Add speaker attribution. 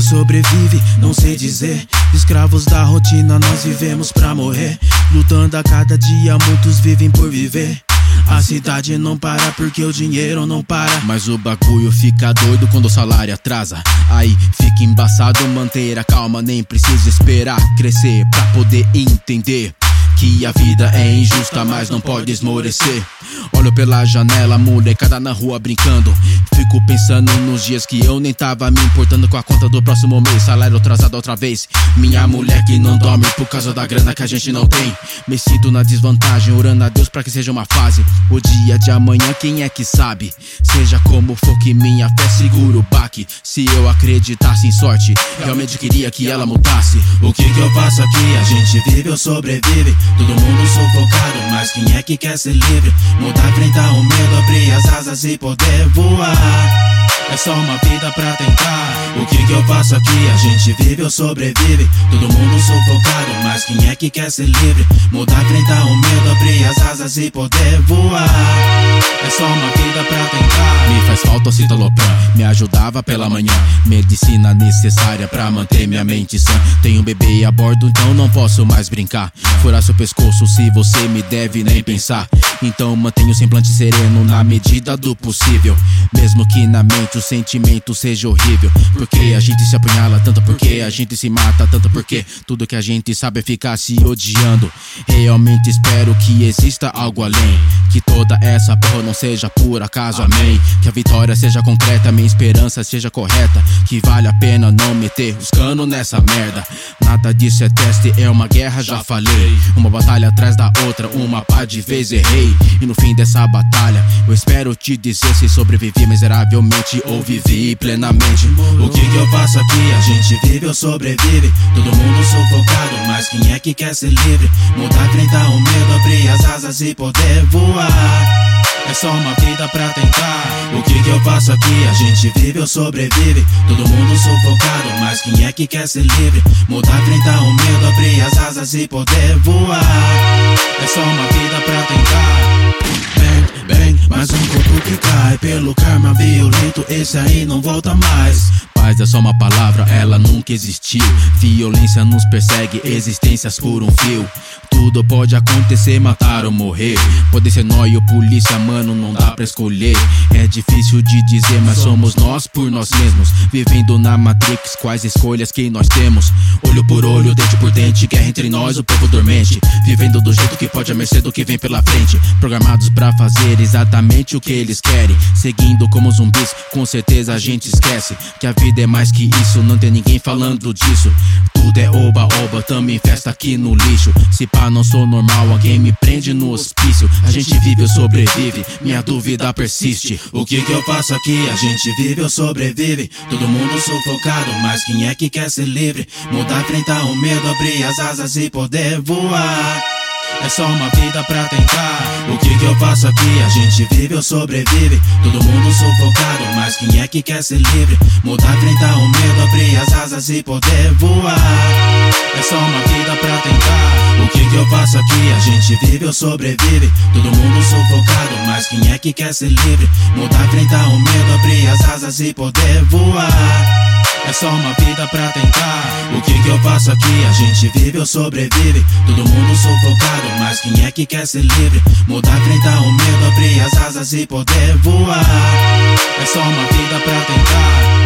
Speaker 1: sobrevive, não sei dizer. Escravos da rotina, nós vivemos pra morrer. Lutando a cada dia, muitos vivem por viver. A cidade não para porque o dinheiro não para.
Speaker 2: Mas o bagulho fica doido quando o salário atrasa. Aí fica embaçado manter a calma, nem precisa esperar crescer pra poder entender. Que a vida é injusta, mas não pode esmorecer. Olho pela janela, molecada na rua brincando. Fico pensando nos dias que eu nem tava me importando com a conta do próximo mês. Salário atrasado outra vez. Minha mulher que não dorme por causa da grana que a gente não tem. Me sinto na desvantagem, orando a Deus pra que seja uma fase. O dia de amanhã, quem é que sabe? Seja como for que minha fé segura o baque. Se eu acreditasse em sorte, realmente queria que ela mudasse.
Speaker 1: O que que eu faço aqui? A gente vive ou sobrevive. Todo mundo sufocado, mas quem é que quer ser livre? Mudar, enfrentar o medo, abrir as asas e poder voar. É só uma vida pra tentar. O que que eu faço aqui? A gente vive ou sobrevive? Todo mundo sufocado, mas quem é que quer ser livre? Mudar, enfrentar o medo, abrir as asas e poder voar. É só uma vida pra tentar.
Speaker 2: Me faz falta o citalopram, me ajudava pela manhã. Medicina necessária pra manter minha mente sã. Tenho um bebê a bordo, então não posso mais brincar. Furar seu pescoço se você me deve nem pensar. Então mantenho o semblante sereno na medida do possível. Mesmo que na mente o sentimento seja horrível. Porque a gente se apunhala tanto porque a gente se mata tanto porque tudo que a gente sabe é ficar se odiando. Realmente espero que exista algo além. Que toda essa porra não seja por acaso, amém. Que a vitória seja concreta, minha esperança seja correta. Que vale a pena não meter os canos nessa merda. Nada disso é teste, é uma guerra, já falei. Uma batalha atrás da outra, uma pá de vez errei. E no fim dessa batalha, eu espero te dizer se sobrevivi miseravelmente ou vivi plenamente.
Speaker 1: O que que eu faço aqui? A gente vive ou sobrevive? Todo mundo sufocado, mas quem é que quer ser livre? Mudar, enfrentar o medo, abrir as asas e poder voar. É só uma vida pra tentar. O que que eu faço aqui? A gente vive ou sobrevive? Todo mundo sufocado, mas quem é que quer ser livre? Mudar, enfrentar o medo, abrir as asas e poder voar. Pelo karma violento. Esse aí não volta mais.
Speaker 2: Paz é só uma palavra, ela nunca existiu. Violência nos persegue, existências por um fio. Tudo pode acontecer, matar ou morrer. Pode ser nós ou polícia, mano, não dá pra escolher. É difícil de dizer, mas somos nós por nós mesmos. Vivendo na Matrix, quais escolhas que nós temos? Olho por olho, dente por dente, guerra entre nós, o povo dormente. Vivendo do jeito que pode, a mercê do que vem pela frente. Programados pra fazer exatamente o que eles querem. Seguindo como zumbis, com certeza a gente esquece que a vida é mais que isso, não tem ninguém falando disso. É oba-oba, também festa aqui no lixo. Se pá, não sou normal, alguém me prende no hospício. A gente vive ou sobrevive, minha dúvida persiste.
Speaker 1: O que que eu faço aqui? A gente vive ou sobrevive? Todo mundo sufocado, mas quem é que quer ser livre? Mudar, enfrentar o medo, abrir as asas e poder voar. É só uma vida pra tentar. O que que eu faço aqui? A gente vive ou sobrevive? Todo mundo sufocado, que quer ser livre? Mudar, enfrentar o medo, abrir as asas e poder voar. É só uma vida pra tentar. O que que eu faço aqui? A gente vive ou sobrevive? Todo mundo sufocado, mas quem é que quer ser livre? Mudar, enfrentar o medo, abrir as asas e poder voar. É só uma vida pra tentar. O que que eu faço aqui? A gente vive ou sobrevive? Todo mundo sufocado, mas quem é que quer ser livre? Mudar, enfrentar o medo, abrir as asas e poder voar. É só uma vida pra tentar.